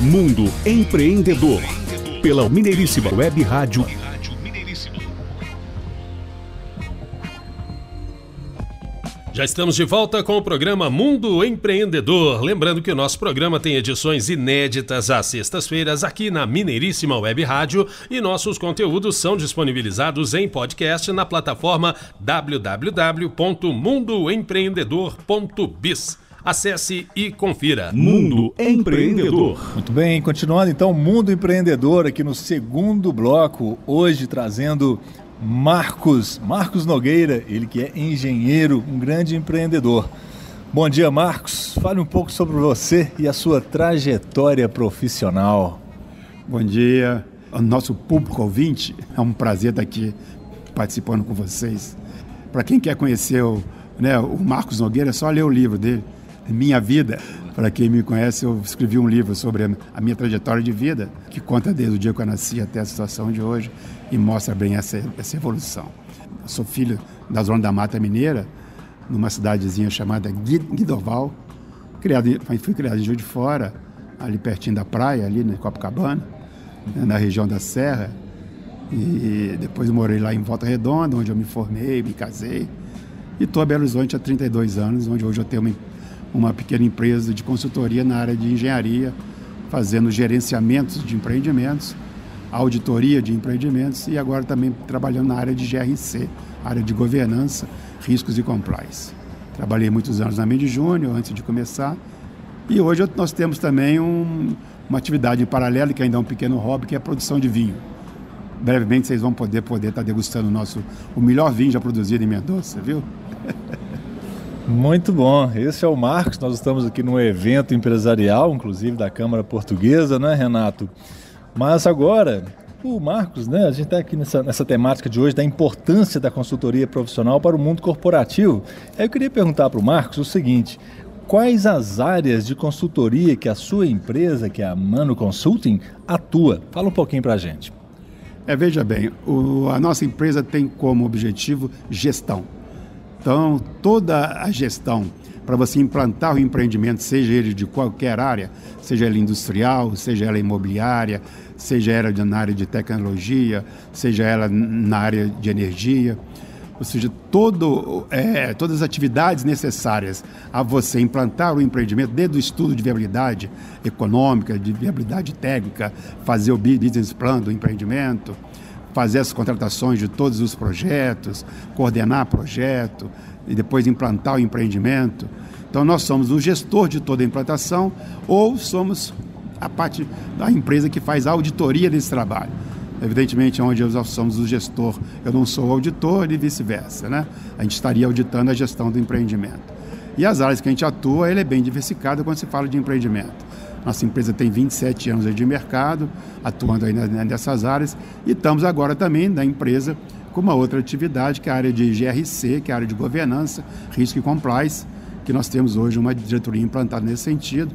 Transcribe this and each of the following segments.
Mundo Empreendedor. Pela Mineiríssima Web Rádio. Já estamos de volta com o programa Mundo Empreendedor. Lembrando que o nosso programa tem edições inéditas às sextas-feiras aqui na Mineiríssima Web Rádio e nossos conteúdos são disponibilizados em podcast na plataforma www.mundoempreendedor.biz. Acesse e confira. Mundo Empreendedor. Muito bem, continuando então, Mundo Empreendedor aqui no segundo bloco, hoje trazendo Marcos, Marcos Nogueira, ele que é engenheiro, um grande empreendedor. Bom dia, Marcos. Fale um pouco sobre você e a sua trajetória profissional. Bom dia, ao nosso público ouvinte. É um prazer estar aqui participando com vocês. Para quem quer conhecer o, né, o Marcos Nogueira, é só ler o livro dele, Minha Vida. Para quem me conhece, eu escrevi um livro sobre a minha trajetória de vida, que conta desde o dia que eu nasci até a situação de hoje e mostra bem essa, essa evolução. Eu sou filho da Zona da Mata Mineira, numa cidadezinha chamada Guidoval. Criado, fui criado em Juiz de Fora, ali pertinho da praia, ali na Copacabana, né, na região da Serra. E depois morei lá em Volta Redonda, onde eu me formei, me casei. E estou a Belo Horizonte há 32 anos, onde hoje eu tenho uma, uma pequena empresa de consultoria na área de engenharia, fazendo gerenciamentos de empreendimentos auditoria de empreendimentos e agora também trabalhando na área de GRC, área de governança, riscos e compliance. Trabalhei muitos anos na Mendes Júnior antes de começar e hoje nós temos também um, uma atividade em paralelo, que ainda é um pequeno hobby, que é a produção de vinho. Brevemente vocês vão poder poder estar degustando o nosso o melhor vinho já produzido em Mendonça, viu? Muito bom. Esse é o Marcos. Nós estamos aqui num evento empresarial, inclusive da Câmara Portuguesa, né, Renato? Mas agora, o Marcos, né? A gente está aqui nessa, nessa temática de hoje da importância da consultoria profissional para o mundo corporativo. Eu queria perguntar para o Marcos o seguinte: quais as áreas de consultoria que a sua empresa, que é a Mano Consulting, atua? Fala um pouquinho para a gente. É, veja bem, o, a nossa empresa tem como objetivo gestão. Então, toda a gestão para você implantar o empreendimento, seja ele de qualquer área, seja ele industrial, seja ela imobiliária, seja ela na área de tecnologia, seja ela na área de energia. Ou seja, todo, é, todas as atividades necessárias a você implantar o empreendimento, desde o estudo de viabilidade econômica, de viabilidade técnica, fazer o business plan do empreendimento, fazer as contratações de todos os projetos, coordenar projeto e depois implantar o empreendimento. Então nós somos o gestor de toda a implantação ou somos a parte da empresa que faz a auditoria desse trabalho. Evidentemente, onde nós somos o gestor, eu não sou auditor e vice-versa, né? A gente estaria auditando a gestão do empreendimento. E as áreas que a gente atua, ele é bem diversificado quando se fala de empreendimento. Nossa empresa tem 27 anos de mercado, atuando aí nessas áreas, e estamos agora também na empresa com uma outra atividade, que é a área de GRC, que é a área de governança, risco e compliance, que nós temos hoje uma diretoria implantada nesse sentido,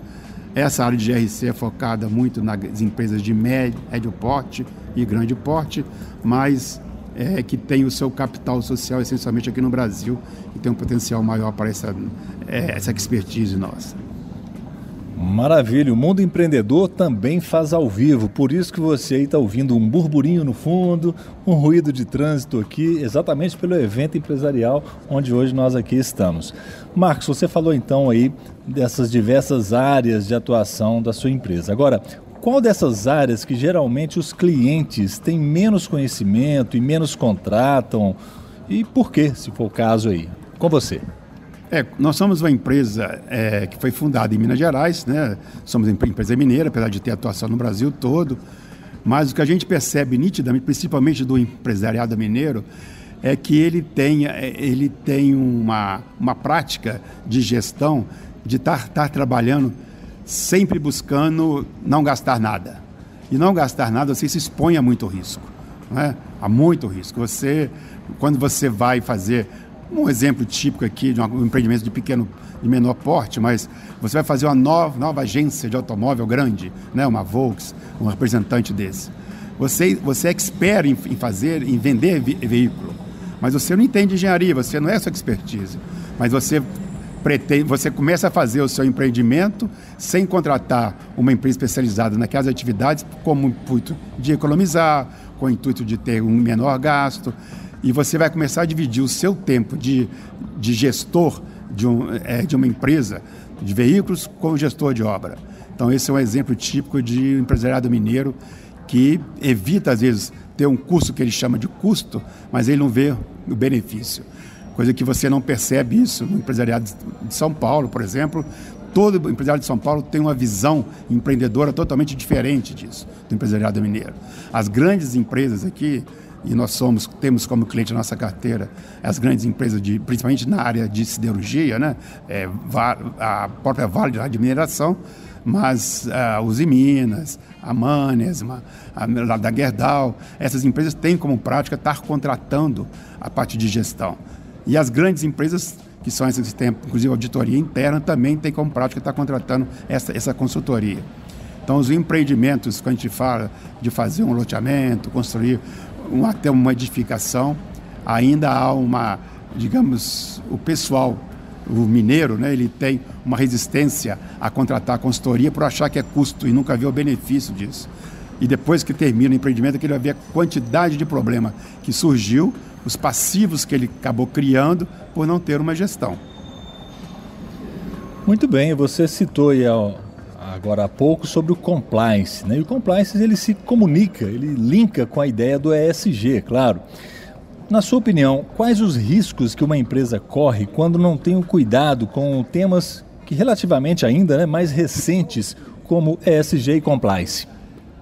essa área de GRC é focada muito nas empresas de médio, médio porte e grande porte, mas é, que tem o seu capital social essencialmente aqui no Brasil e tem um potencial maior para essa, é, essa expertise nossa. Maravilha, o Mundo Empreendedor também faz ao vivo, por isso que você aí está ouvindo um burburinho no fundo, um ruído de trânsito aqui, exatamente pelo evento empresarial onde hoje nós aqui estamos. Marcos, você falou então aí dessas diversas áreas de atuação da sua empresa. Agora, qual dessas áreas que geralmente os clientes têm menos conhecimento e menos contratam? E por que, se for o caso aí? Com você. É, nós somos uma empresa é, que foi fundada em Minas Gerais, né? somos uma empresa mineira, apesar de ter atuação no Brasil todo, mas o que a gente percebe nitidamente, principalmente do empresariado mineiro, é que ele tem, é, ele tem uma, uma prática de gestão de estar, estar trabalhando sempre buscando não gastar nada. E não gastar nada, você se expõe a muito risco. Não é? A muito risco. Você, quando você vai fazer um exemplo típico aqui de um empreendimento de pequeno, de menor porte, mas você vai fazer uma nova, nova agência de automóvel grande, né? uma Volks, um representante desse. Você, você é expert em, em fazer, em vender ve veículo, mas você não entende engenharia, você não é sua expertise, mas você pretende, você começa a fazer o seu empreendimento sem contratar uma empresa especializada naquelas atividades, com o intuito de economizar, com o intuito de ter um menor gasto, e você vai começar a dividir o seu tempo de, de gestor de, um, é, de uma empresa de veículos com o gestor de obra. Então, esse é um exemplo típico de empresariado mineiro que evita, às vezes, ter um custo que ele chama de custo, mas ele não vê o benefício. Coisa que você não percebe isso no empresariado de São Paulo, por exemplo. Todo empresário de São Paulo tem uma visão empreendedora totalmente diferente disso, do empresariado mineiro. As grandes empresas aqui, e nós somos temos como cliente na nossa carteira as grandes empresas de principalmente na área de siderurgia né é, a própria Vale de Mineração mas uh, os Minas, a Manesma, a, a da Gerdau, essas empresas têm como prática estar contratando a parte de gestão. E as grandes empresas, que são essas que têm, inclusive, auditoria interna, também têm como prática estar contratando essa, essa consultoria. Então, os empreendimentos, quando a gente fala de fazer um loteamento, construir um, até uma edificação, ainda há uma, digamos, o pessoal o mineiro, né, ele tem uma resistência a contratar a consultoria por achar que é custo e nunca vê o benefício disso. E depois que termina o empreendimento, é que ele vai ver a quantidade de problema que surgiu, os passivos que ele acabou criando por não ter uma gestão. Muito bem, você citou aí agora há pouco sobre o compliance. Né? E o compliance ele se comunica, ele linka com a ideia do ESG, claro. Na sua opinião, quais os riscos que uma empresa corre quando não tem o cuidado com temas que relativamente ainda né, mais recentes, como ESG e compliance?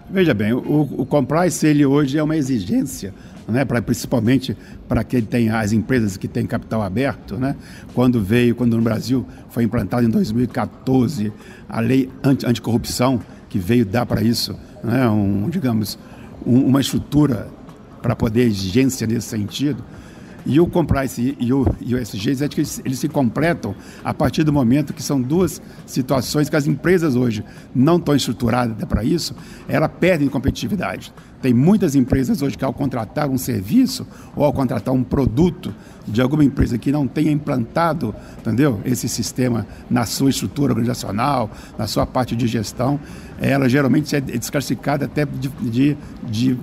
Veja bem, o, o compliance ele hoje é uma exigência, né, pra, principalmente para quem tem as empresas que têm capital aberto, né? Quando veio, quando no Brasil foi implantado em 2014 a lei anti, anticorrupção que veio dar para isso, né, um, digamos, um, uma estrutura para poder exigência nesse sentido. E o compliance e o, e o SG, eles, eles se completam a partir do momento que são duas situações que as empresas hoje não estão estruturadas para isso, elas perdem competitividade. Tem muitas empresas hoje que ao contratar um serviço ou ao contratar um produto de alguma empresa que não tenha implantado, entendeu, esse sistema na sua estrutura organizacional, na sua parte de gestão, ela geralmente é desclassificada até de, de, de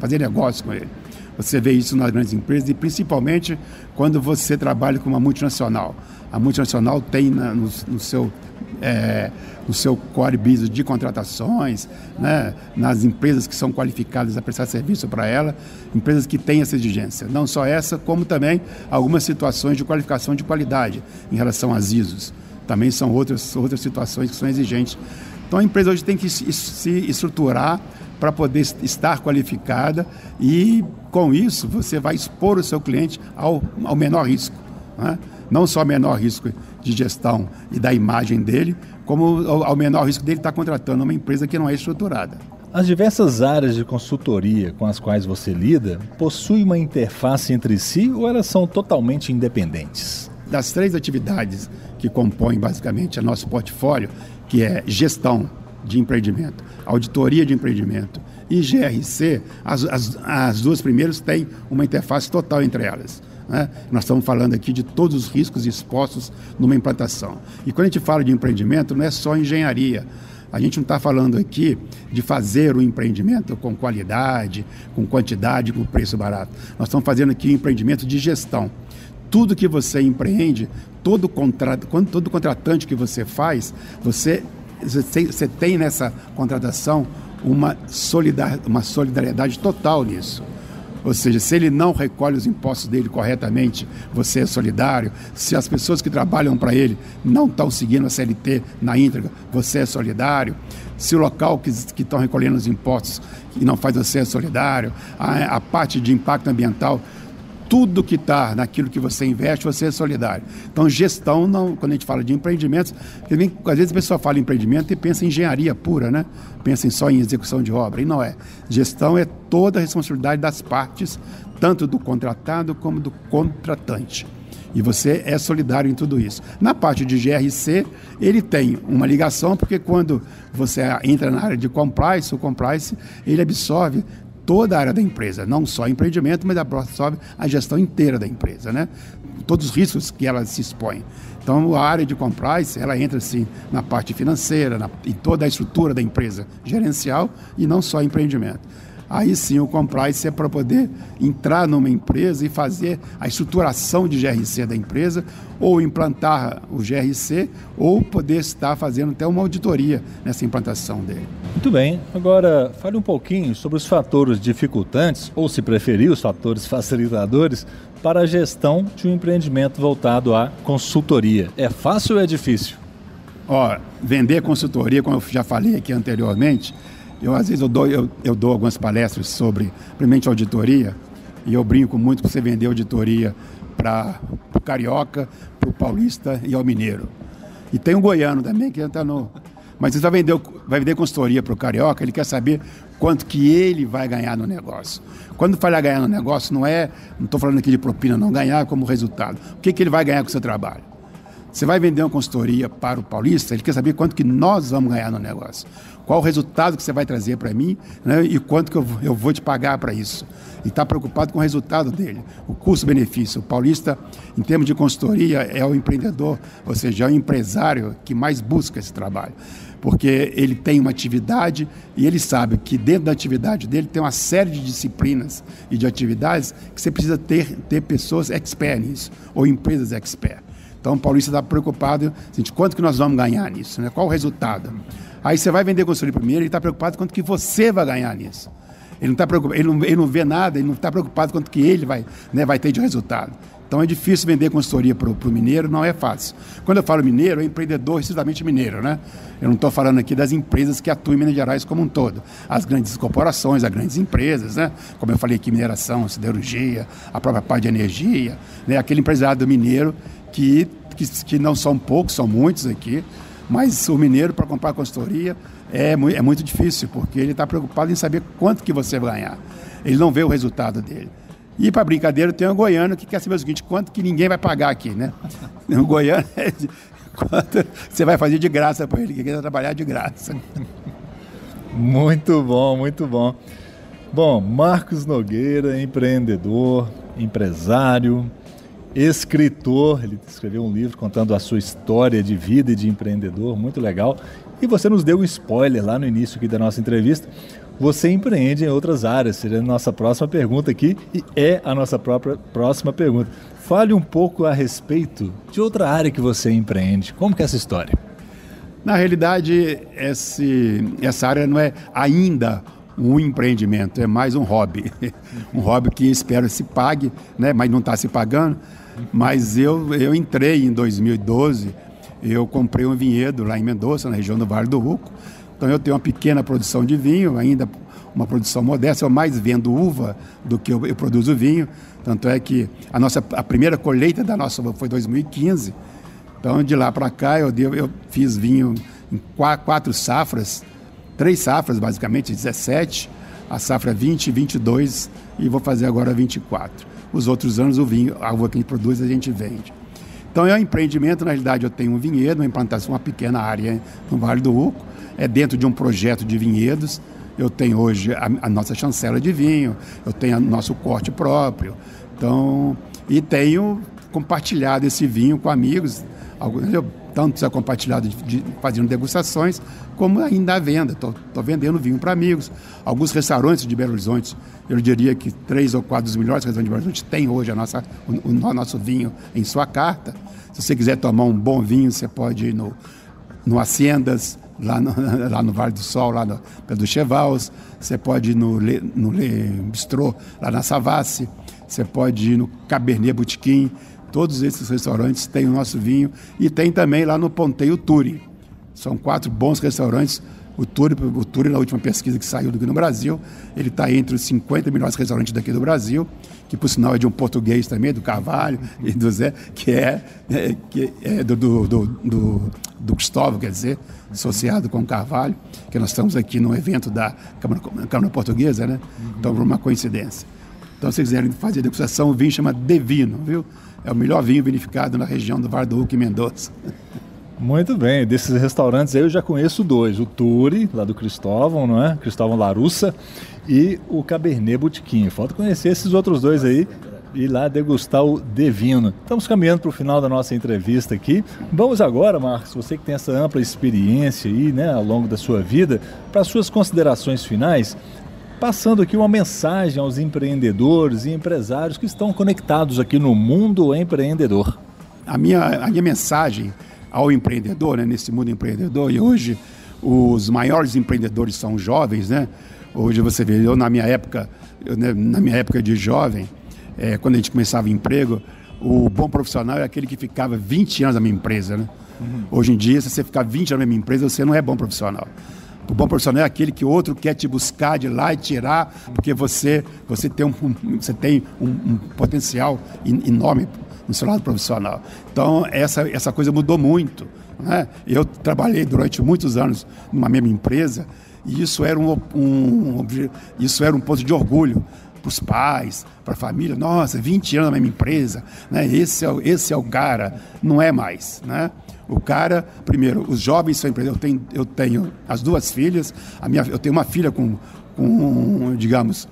fazer negócio com ele. Você vê isso nas grandes empresas e principalmente quando você trabalha com uma multinacional. A multinacional tem na, no, no, seu, é, no seu core business de contratações, né, nas empresas que são qualificadas a prestar serviço para ela, empresas que têm essa exigência. Não só essa, como também algumas situações de qualificação de qualidade em relação às ISOs. Também são outras, outras situações que são exigentes. Então a empresa hoje tem que se estruturar para poder estar qualificada e, com isso, você vai expor o seu cliente ao, ao menor risco. Né? Não só menor risco de gestão e da imagem dele, como ao, ao menor risco dele estar contratando uma empresa que não é estruturada. As diversas áreas de consultoria com as quais você lida possuem uma interface entre si ou elas são totalmente independentes? Das três atividades que compõem basicamente o nosso portfólio, que é gestão, de empreendimento, auditoria de empreendimento e GRC, as, as, as duas primeiras têm uma interface total entre elas. Né? Nós estamos falando aqui de todos os riscos expostos numa implantação. E quando a gente fala de empreendimento, não é só engenharia. A gente não está falando aqui de fazer o empreendimento com qualidade, com quantidade, com preço barato. Nós estamos fazendo aqui um empreendimento de gestão. Tudo que você empreende, todo, contra, todo contratante que você faz, você você tem nessa contratação uma, solidar, uma solidariedade total nisso. Ou seja, se ele não recolhe os impostos dele corretamente, você é solidário. Se as pessoas que trabalham para ele não estão seguindo a CLT na íntegra, você é solidário. Se o local que estão recolhendo os impostos e não faz, você é solidário. A, a parte de impacto ambiental, tudo que está naquilo que você investe, você é solidário. Então, gestão, não, quando a gente fala de empreendimentos, às vezes a pessoa fala em empreendimento e pensa em engenharia pura, né? Pensa só em execução de obra. E não é. Gestão é toda a responsabilidade das partes, tanto do contratado como do contratante. E você é solidário em tudo isso. Na parte de GRC, ele tem uma ligação, porque quando você entra na área de compliance, o compliance, ele absorve toda a área da empresa, não só empreendimento, mas absorve a gestão inteira da empresa, né? todos os riscos que ela se expõe. Então, a área de compliance, ela entra assim na parte financeira, na, em toda a estrutura da empresa gerencial e não só empreendimento. Aí sim o compliance é para poder entrar numa empresa e fazer a estruturação de GRC da empresa, ou implantar o GRC, ou poder estar fazendo até uma auditoria nessa implantação dele. Muito bem. Agora, fale um pouquinho sobre os fatores dificultantes, ou se preferir, os fatores facilitadores para a gestão de um empreendimento voltado à consultoria. É fácil ou é difícil? Ó, vender consultoria, como eu já falei aqui anteriormente, eu às vezes eu dou, eu, eu dou algumas palestras sobre, primeiramente, auditoria, e eu brinco muito para você vender auditoria para o carioca, para o paulista e ao mineiro. E tem um goiano também que entra no. Mas você vai vender, vai vender consultoria para o carioca, ele quer saber quanto que ele vai ganhar no negócio. Quando fala ganhar no negócio, não é, não estou falando aqui de propina, não, ganhar como resultado. O que, que ele vai ganhar com o seu trabalho? Você vai vender uma consultoria para o paulista, ele quer saber quanto que nós vamos ganhar no negócio. Qual o resultado que você vai trazer para mim né, e quanto que eu, eu vou te pagar para isso. E está preocupado com o resultado dele, o custo-benefício. O paulista, em termos de consultoria, é o empreendedor, ou seja, é o empresário que mais busca esse trabalho porque ele tem uma atividade e ele sabe que dentro da atividade dele tem uma série de disciplinas e de atividades que você precisa ter, ter pessoas expert nisso, ou empresas expert. Então o Paulista está preocupado, de quanto que nós vamos ganhar nisso, né? qual o resultado. Aí você vai vender consultoria primeiro, ele está preocupado quanto que você vai ganhar nisso. Ele não, está preocupado, ele não, ele não vê nada, ele não está preocupado quanto que ele vai, né, vai ter de resultado. Então é difícil vender consultoria para o mineiro, não é fácil. Quando eu falo mineiro, é empreendedor estritamente mineiro, né? Eu não estou falando aqui das empresas que atuam em Minas Gerais como um todo. As grandes corporações, as grandes empresas, né? Como eu falei aqui, mineração, siderurgia, a própria parte de energia, né? Aquele empresário mineiro que, que, que não são poucos, são muitos aqui, mas o mineiro, para comprar consultoria, é, é muito difícil, porque ele está preocupado em saber quanto que você vai ganhar. Ele não vê o resultado dele. E para brincadeira, tem um goiano que quer saber o seguinte: quanto que ninguém vai pagar aqui, né? O goiano é de, quanto você vai fazer de graça para ele, que quer trabalhar de graça. Muito bom, muito bom. Bom, Marcos Nogueira, empreendedor, empresário, escritor, ele escreveu um livro contando a sua história de vida e de empreendedor, muito legal. E você nos deu um spoiler lá no início aqui da nossa entrevista você empreende em outras áreas? Seria a nossa próxima pergunta aqui e é a nossa própria próxima pergunta. Fale um pouco a respeito de outra área que você empreende. Como que é essa história? Na realidade, esse, essa área não é ainda um empreendimento, é mais um hobby. um hobby que espero se pague, né? mas não está se pagando. Mas eu, eu entrei em 2012, eu comprei um vinhedo lá em Mendoza, na região do Vale do Ruco, então eu tenho uma pequena produção de vinho, ainda uma produção modesta, eu mais vendo uva do que eu, eu produzo vinho. Tanto é que a nossa a primeira colheita da nossa uva foi 2015. Então de lá para cá eu, eu fiz vinho em quatro, quatro safras, três safras basicamente, 17, a safra 20, 22 e vou fazer agora 24. Os outros anos o vinho, a uva que a gente produz a gente vende. Então é um empreendimento, na realidade eu tenho um vinhedo, uma implantação, uma pequena área no Vale do Uco, é dentro de um projeto de vinhedos. Eu tenho hoje a, a nossa chancela de vinho, eu tenho o nosso corte próprio. Então, e tenho compartilhado esse vinho com amigos. Eu, tanto já compartilhado de, de, fazendo degustações, como ainda à venda. Estou vendendo vinho para amigos. Alguns restaurantes de Belo Horizonte, eu diria que três ou quatro dos melhores restaurantes de Belo Horizonte têm hoje a nossa, o, o, nosso vinho em sua carta. Se você quiser tomar um bom vinho, você pode ir no, no Haciendas, lá no, lá no Vale do Sol, lá no Pedro Chevals, você pode ir no, no Le Bistrô, lá na Savassi, você pode ir no Cabernet Boutiquim, todos esses restaurantes têm o nosso vinho e tem também lá no Ponteio Turi. São quatro bons restaurantes. O Turi, o Turi, na última pesquisa que saiu aqui no Brasil, ele está entre os 50 melhores restaurantes daqui do Brasil, que por sinal é de um português também, do Carvalho e do Zé, que é, é que é do, do, do, do, do Cristóvão, quer dizer, associado com o Carvalho, que nós estamos aqui no evento da Câmara, Câmara Portuguesa, né? Então, por uma coincidência. Então, se quiserem fazer degustação, o vinho chama Devino, viu? É o melhor vinho vinificado na região do Vale e Mendoza. Muito bem, desses restaurantes aí eu já conheço dois, o Turi, lá do Cristóvão, não é? Cristóvão Larussa, e o Cabernet Botequim. Falta conhecer esses outros dois aí. ir lá degustar o Devino. Estamos caminhando para o final da nossa entrevista aqui. Vamos agora, Marcos, você que tem essa ampla experiência aí, né, ao longo da sua vida, para suas considerações finais, passando aqui uma mensagem aos empreendedores e empresários que estão conectados aqui no mundo empreendedor. A minha, a minha mensagem ao empreendedor, né, nesse mundo empreendedor, e hoje os maiores empreendedores são jovens, né? Hoje você vê, eu na minha época, eu, né, na minha época de jovem, é, quando a gente começava emprego, o bom profissional é aquele que ficava 20 anos na minha empresa, né? Uhum. Hoje em dia, se você ficar 20 anos na minha empresa, você não é bom profissional. O bom profissional é aquele que outro quer te buscar de lá e tirar, porque você, você tem um, você tem um, um potencial enorme no seu lado profissional. Então, essa, essa coisa mudou muito. Né? Eu trabalhei durante muitos anos numa mesma empresa e isso era um, um isso era um ponto de orgulho para os pais, para a família. Nossa, 20 anos na mesma empresa, né? esse, é, esse é o cara. Não é mais. Né? O cara, primeiro, os jovens são empreendedores. Eu tenho, eu tenho as duas filhas, a minha, eu tenho uma filha com, com digamos,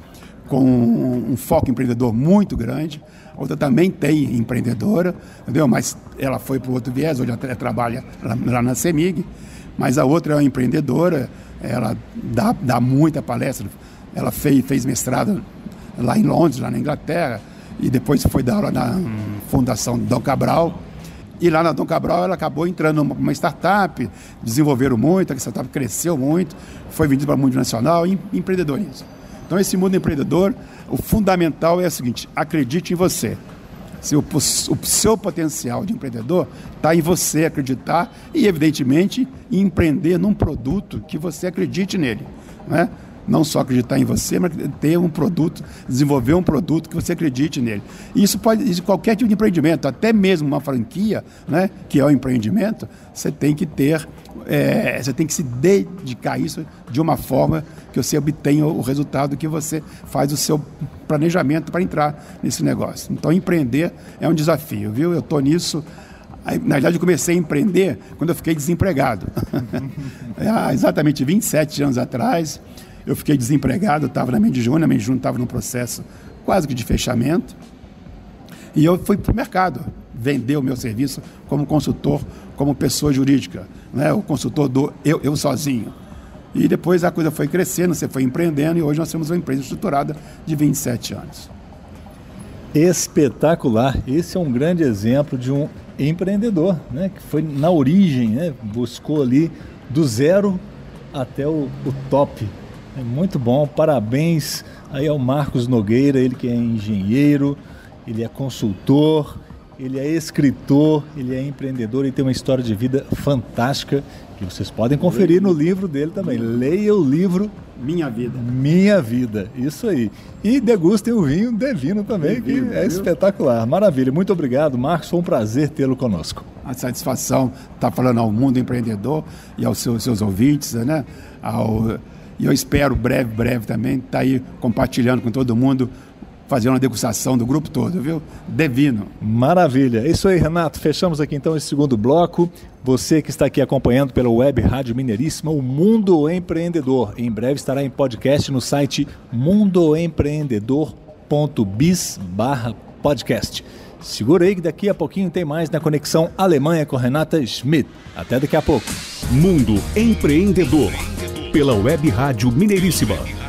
com um foco empreendedor muito grande. A outra também tem empreendedora, entendeu? Mas ela foi para o outro viés, hoje ela trabalha lá, lá na CEMIG. Mas a outra é uma empreendedora, ela dá, dá muita palestra. Ela fez, fez mestrado lá em Londres, lá na Inglaterra, e depois foi dar aula na Fundação Dom Cabral. E lá na Dom Cabral ela acabou entrando numa startup, desenvolveram muito, a startup cresceu muito, foi vendida para o mundo nacional e empreendedorismo. Então, esse mundo empreendedor, o fundamental é o seguinte: acredite em você. Se o, o seu potencial de empreendedor está em você acreditar e, evidentemente, empreender num produto que você acredite nele. Né? Não só acreditar em você, mas ter um produto, desenvolver um produto que você acredite nele. Isso pode, isso qualquer tipo de empreendimento, até mesmo uma franquia, né, que é o um empreendimento, você tem que ter, é, você tem que se dedicar a isso de uma forma que você obtenha o resultado que você faz o seu planejamento para entrar nesse negócio. Então, empreender é um desafio, viu? Eu estou nisso na verdade, eu comecei a empreender quando eu fiquei desempregado. Há exatamente 27 anos atrás, eu fiquei desempregado, estava na Mendes Júnior, a Mendes Júnior estava num processo quase que de fechamento. E eu fui para o mercado vender o meu serviço como consultor, como pessoa jurídica, né? o consultor do eu, eu sozinho. E depois a coisa foi crescendo, você foi empreendendo e hoje nós temos uma empresa estruturada de 27 anos. Espetacular! Esse é um grande exemplo de um empreendedor, né? que foi na origem, né? buscou ali do zero até o, o top é muito bom, parabéns aí ao Marcos Nogueira, ele que é engenheiro, ele é consultor, ele é escritor, ele é empreendedor e tem uma história de vida fantástica que vocês podem conferir no livro dele também. Leia o livro Minha Vida. Minha Vida, isso aí. E degustem o vinho Devino também, Devino, que é viu? espetacular. Maravilha. Muito obrigado, Marcos. Foi um prazer tê-lo conosco. A satisfação estar tá falando ao mundo empreendedor e aos seus, seus ouvintes, né? Ao e eu espero breve, breve também estar tá aí compartilhando com todo mundo, fazendo uma degustação do grupo todo, viu? Devino. Maravilha. É isso aí, Renato. Fechamos aqui então esse segundo bloco. Você que está aqui acompanhando pela web Rádio Mineiríssima, o Mundo Empreendedor. Em breve estará em podcast no site mundoempreendedor.biz podcast. Segura aí que daqui a pouquinho tem mais na Conexão Alemanha com Renata Schmidt. Até daqui a pouco. Mundo Empreendedor pela Web Rádio Mineiríssima.